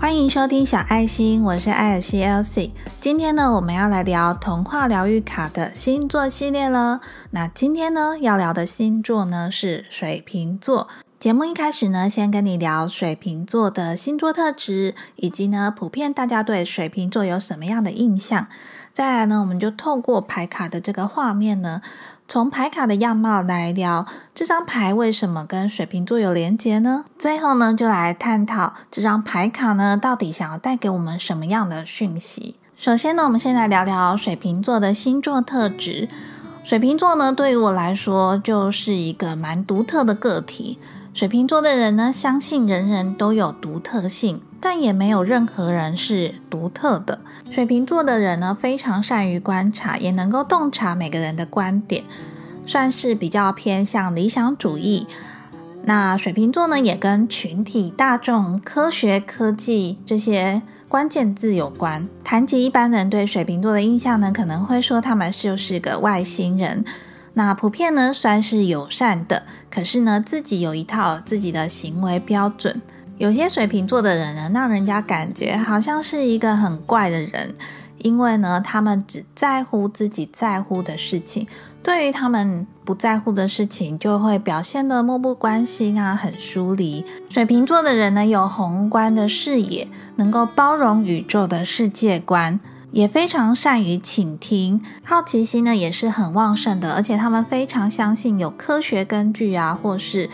欢迎收听小爱心，我是艾尔西 L C。今天呢，我们要来聊童话疗愈卡的星座系列了。那今天呢，要聊的星座呢是水瓶座。节目一开始呢，先跟你聊水瓶座的星座特质，以及呢，普遍大家对水瓶座有什么样的印象。再来呢，我们就透过牌卡的这个画面呢。从牌卡的样貌来聊这张牌为什么跟水瓶座有连结呢？最后呢，就来探讨这张牌卡呢到底想要带给我们什么样的讯息。首先呢，我们先来聊聊水瓶座的星座特质。水瓶座呢，对于我来说就是一个蛮独特的个体。水瓶座的人呢，相信人人都有独特性，但也没有任何人是独特的。水瓶座的人呢，非常善于观察，也能够洞察每个人的观点，算是比较偏向理想主义。那水瓶座呢，也跟群体、大众、科学、科技这些关键字有关。谈及一般人对水瓶座的印象呢，可能会说他们就是个外星人。那普遍呢算是友善的，可是呢自己有一套自己的行为标准。有些水瓶座的人呢，让人家感觉好像是一个很怪的人，因为呢他们只在乎自己在乎的事情，对于他们不在乎的事情就会表现得漠不关心啊，很疏离。水瓶座的人呢有宏观的视野，能够包容宇宙的世界观。也非常善于倾听，好奇心呢也是很旺盛的，而且他们非常相信有科学根据啊，或是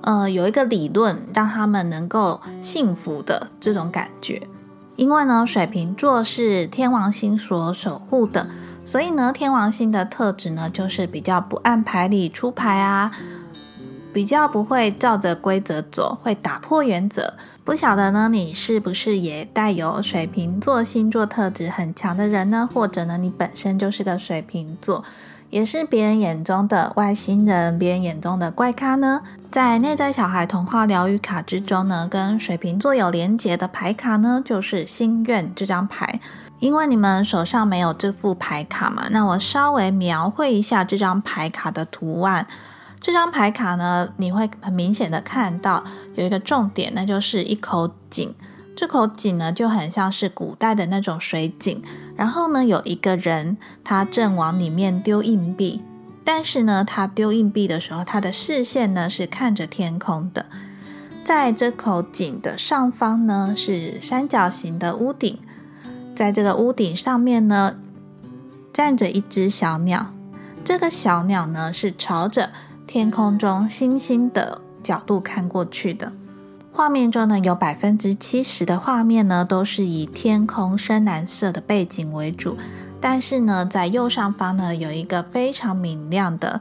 呃有一个理论让他们能够幸福的这种感觉。因为呢，水瓶座是天王星所守护的，所以呢，天王星的特质呢就是比较不按牌理出牌啊。比较不会照着规则走，会打破原则。不晓得呢，你是不是也带有水瓶座星座特质很强的人呢？或者呢，你本身就是个水瓶座，也是别人眼中的外星人，别人眼中的怪咖呢？在内在小孩童话疗愈卡之中呢，跟水瓶座有连结的牌卡呢，就是心愿这张牌。因为你们手上没有这副牌卡嘛，那我稍微描绘一下这张牌卡的图案。这张牌卡呢，你会很明显的看到有一个重点，那就是一口井。这口井呢，就很像是古代的那种水井。然后呢，有一个人，他正往里面丢硬币，但是呢，他丢硬币的时候，他的视线呢是看着天空的。在这口井的上方呢，是三角形的屋顶，在这个屋顶上面呢，站着一只小鸟。这个小鸟呢，是朝着。天空中星星的角度看过去的画面中呢，有百分之七十的画面呢都是以天空深蓝色的背景为主，但是呢，在右上方呢有一个非常明亮的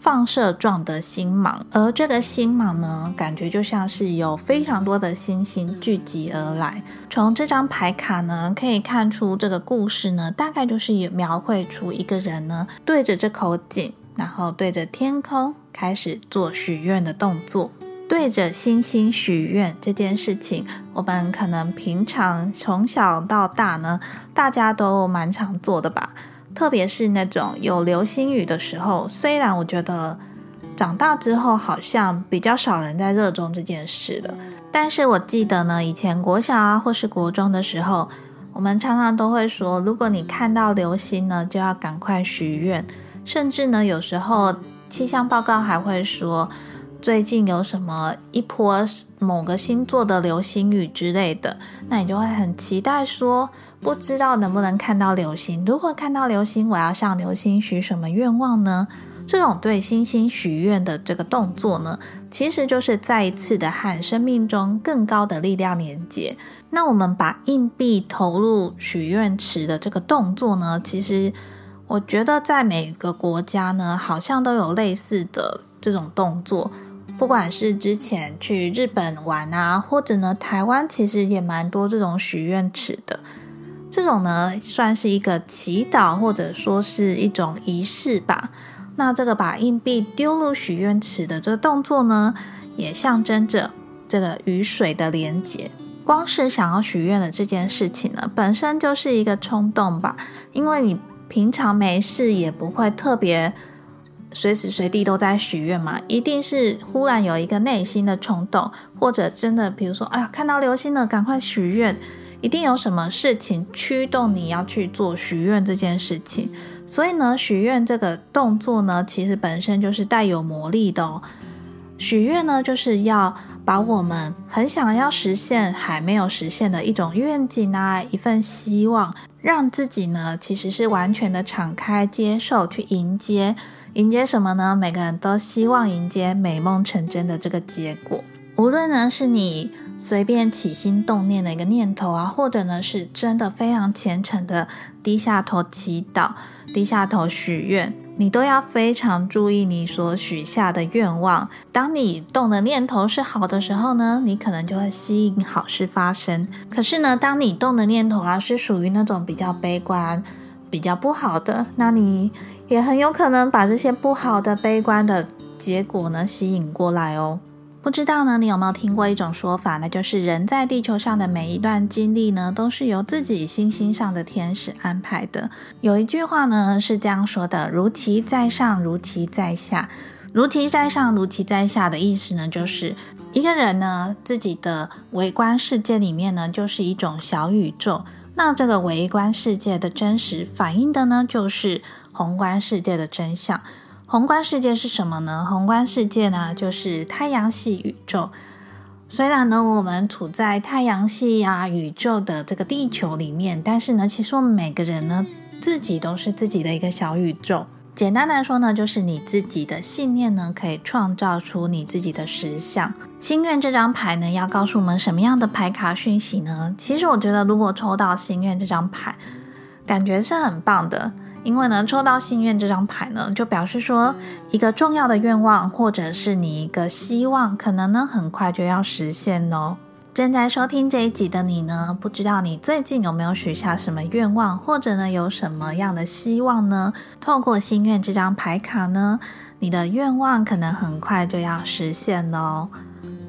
放射状的星芒，而这个星芒呢，感觉就像是有非常多的星星聚集而来。从这张牌卡呢，可以看出这个故事呢，大概就是描绘出一个人呢对着这口井。然后对着天空开始做许愿的动作，对着星星许愿这件事情，我们可能平常从小到大呢，大家都蛮常做的吧。特别是那种有流星雨的时候，虽然我觉得长大之后好像比较少人在热衷这件事了，但是我记得呢，以前国小啊或是国中的时候，我们常常都会说，如果你看到流星呢，就要赶快许愿。甚至呢，有时候气象报告还会说最近有什么一波某个星座的流星雨之类的，那你就会很期待说，不知道能不能看到流星？如果看到流星，我要向流星许什么愿望呢？这种对星星许愿的这个动作呢，其实就是再一次的和生命中更高的力量连接。那我们把硬币投入许愿池的这个动作呢，其实。我觉得在每个国家呢，好像都有类似的这种动作。不管是之前去日本玩啊，或者呢台湾，其实也蛮多这种许愿池的。这种呢，算是一个祈祷，或者说是一种仪式吧。那这个把硬币丢入许愿池的这个动作呢，也象征着这个与水的连接。光是想要许愿的这件事情呢，本身就是一个冲动吧，因为你。平常没事也不会特别随时随地都在许愿嘛，一定是忽然有一个内心的冲动，或者真的，比如说，哎呀，看到流星了，赶快许愿，一定有什么事情驱动你要去做许愿这件事情。所以呢，许愿这个动作呢，其实本身就是带有魔力的哦。许愿呢，就是要把我们很想要实现还没有实现的一种愿景啊，一份希望，让自己呢，其实是完全的敞开接受，去迎接。迎接什么呢？每个人都希望迎接美梦成真的这个结果。无论呢是你随便起心动念的一个念头啊，或者呢是真的非常虔诚的低下头祈祷、低下头许愿，你都要非常注意你所许下的愿望。当你动的念头是好的时候呢，你可能就会吸引好事发生。可是呢，当你动的念头啊是属于那种比较悲观、比较不好的，那你。也很有可能把这些不好的、悲观的结果呢吸引过来哦。不知道呢，你有没有听过一种说法？那就是人在地球上的每一段经历呢，都是由自己星星上的天使安排的。有一句话呢是这样说的：“如其在上，如其在下。”如其在上，如其在下的意思呢，就是一个人呢自己的微观世界里面呢，就是一种小宇宙。那这个微观世界的真实反映的呢，就是宏观世界的真相。宏观世界是什么呢？宏观世界呢，就是太阳系宇宙。虽然呢，我们处在太阳系啊宇宙的这个地球里面，但是呢，其实我们每个人呢，自己都是自己的一个小宇宙。简单来说呢，就是你自己的信念呢，可以创造出你自己的实相。心愿这张牌呢，要告诉我们什么样的牌卡讯息呢？其实我觉得，如果抽到心愿这张牌，感觉是很棒的，因为呢，抽到心愿这张牌呢，就表示说一个重要的愿望，或者是你一个希望，可能呢，很快就要实现哦。正在收听这一集的你呢，不知道你最近有没有许下什么愿望，或者呢有什么样的希望呢？透过心愿这张牌卡呢，你的愿望可能很快就要实现喽。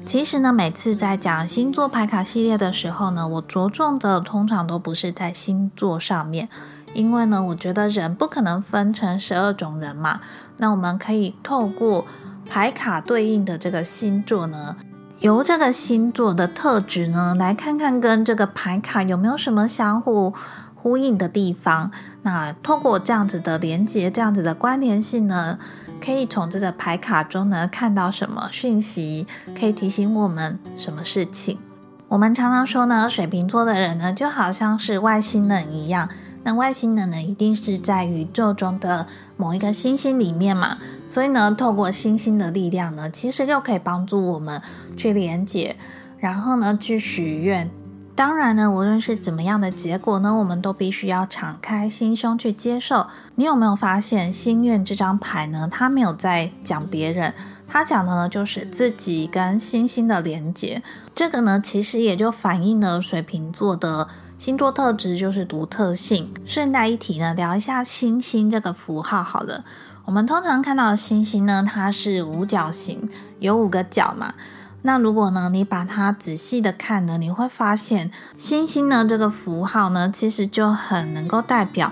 其实呢，每次在讲星座牌卡系列的时候呢，我着重的通常都不是在星座上面，因为呢，我觉得人不可能分成十二种人嘛。那我们可以透过牌卡对应的这个星座呢。由这个星座的特质呢，来看看跟这个牌卡有没有什么相互呼应的地方。那通过这样子的连接，这样子的关联性呢，可以从这个牌卡中呢看到什么讯息，可以提醒我们什么事情。我们常常说呢，水瓶座的人呢，就好像是外星人一样。那外星人呢，一定是在宇宙中的某一个星星里面嘛？所以呢，透过星星的力量呢，其实又可以帮助我们去连接，然后呢，去许愿。当然呢，无论是怎么样的结果呢，我们都必须要敞开心胸去接受。你有没有发现，心愿这张牌呢？它没有在讲别人，它讲的呢，就是自己跟星星的连接。这个呢，其实也就反映了水瓶座的。星座特质就是独特性。顺带一提呢，聊一下星星这个符号好了。我们通常看到星星呢，它是五角形，有五个角嘛。那如果呢，你把它仔细的看呢，你会发现星星呢这个符号呢，其实就很能够代表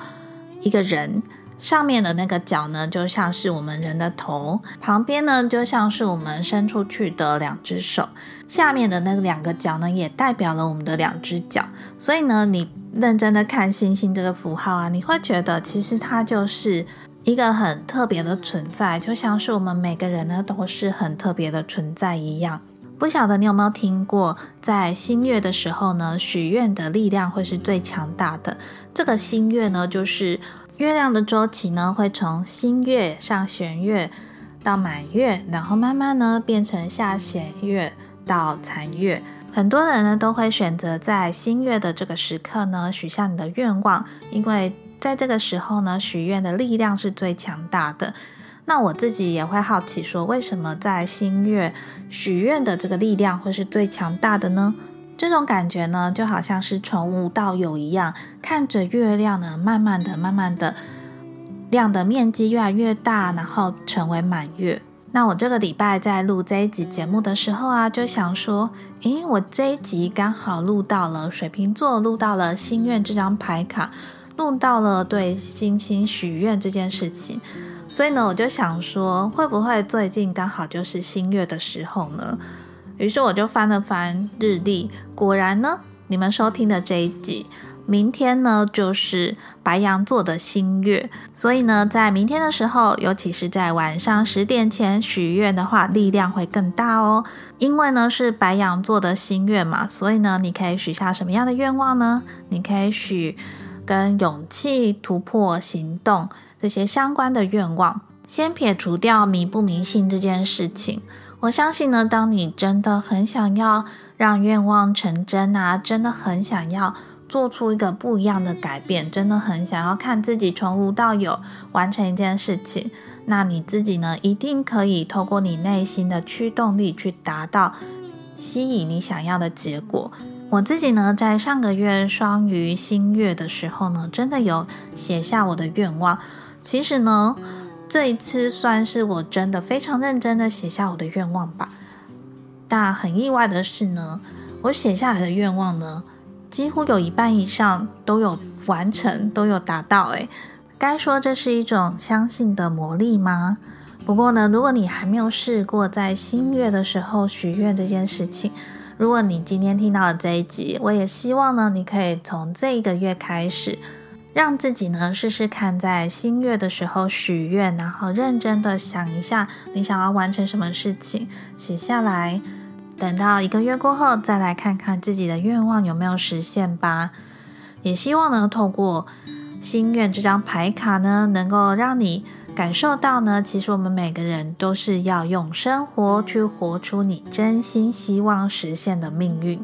一个人。上面的那个角呢，就像是我们人的头；旁边呢，就像是我们伸出去的两只手；下面的那两个角呢，也代表了我们的两只脚。所以呢，你认真的看星星这个符号啊，你会觉得其实它就是一个很特别的存在，就像是我们每个人呢都是很特别的存在一样。不晓得你有没有听过，在新月的时候呢，许愿的力量会是最强大的。这个新月呢，就是。月亮的周期呢，会从新月、上弦月到满月，然后慢慢呢变成下弦月到残月。很多人呢都会选择在新月的这个时刻呢许下你的愿望，因为在这个时候呢许愿的力量是最强大的。那我自己也会好奇说，为什么在新月许愿的这个力量会是最强大的呢？这种感觉呢，就好像是从无到有一样，看着月亮呢，慢慢的、慢慢的亮的面积越来越大，然后成为满月。那我这个礼拜在录这一集节目的时候啊，就想说，诶，我这一集刚好录到了水瓶座，录到了心愿这张牌卡，录到了对星星许愿这件事情。所以呢，我就想说，会不会最近刚好就是新月的时候呢？于是我就翻了翻日历，果然呢，你们收听的这一集。明天呢，就是白羊座的新月，所以呢，在明天的时候，尤其是在晚上十点前许愿的话，力量会更大哦。因为呢是白羊座的新月嘛，所以呢，你可以许下什么样的愿望呢？你可以许跟勇气、突破、行动这些相关的愿望。先撇除掉迷不迷信这件事情，我相信呢，当你真的很想要让愿望成真啊，真的很想要。做出一个不一样的改变，真的很想要看自己从无到有完成一件事情。那你自己呢，一定可以透过你内心的驱动力去达到吸引你想要的结果。我自己呢，在上个月双鱼新月的时候呢，真的有写下我的愿望。其实呢，这一次算是我真的非常认真的写下我的愿望吧。但很意外的是呢，我写下来的愿望呢。几乎有一半以上都有完成，都有达到。诶，该说这是一种相信的魔力吗？不过呢，如果你还没有试过在新月的时候许愿这件事情，如果你今天听到了这一集，我也希望呢，你可以从这一个月开始，让自己呢试试看，在新月的时候许愿，然后认真的想一下你想要完成什么事情，写下来。等到一个月过后，再来看看自己的愿望有没有实现吧。也希望呢，透过心愿这张牌卡呢，能够让你感受到呢，其实我们每个人都是要用生活去活出你真心希望实现的命运。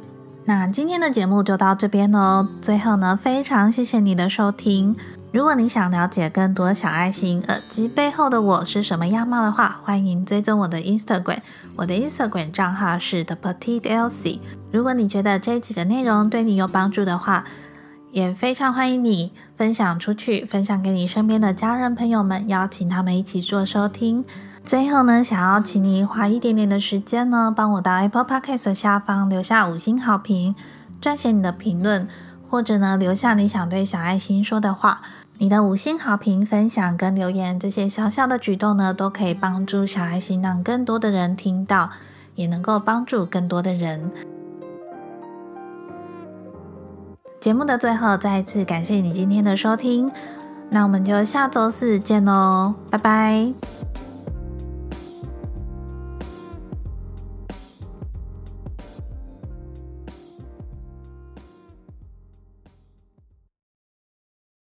那今天的节目就到这边喽。最后呢，非常谢谢你的收听。如果你想了解更多小爱心耳机背后的我是什么样貌的话，欢迎追踪我的 Instagram。我的 Instagram 账号是 The Petite Elsie。如果你觉得这一集的内容对你有帮助的话，也非常欢迎你分享出去，分享给你身边的家人朋友们，邀请他们一起做收听。最后呢，想要请你花一点点的时间呢，帮我到 Apple Podcast 下方留下五星好评，撰写你的评论，或者呢，留下你想对小爱心说的话。你的五星好评、分享跟留言，这些小小的举动呢，都可以帮助小爱心让更多的人听到，也能够帮助更多的人。节目的最后，再一次感谢你今天的收听，那我们就下周四见喽，拜拜。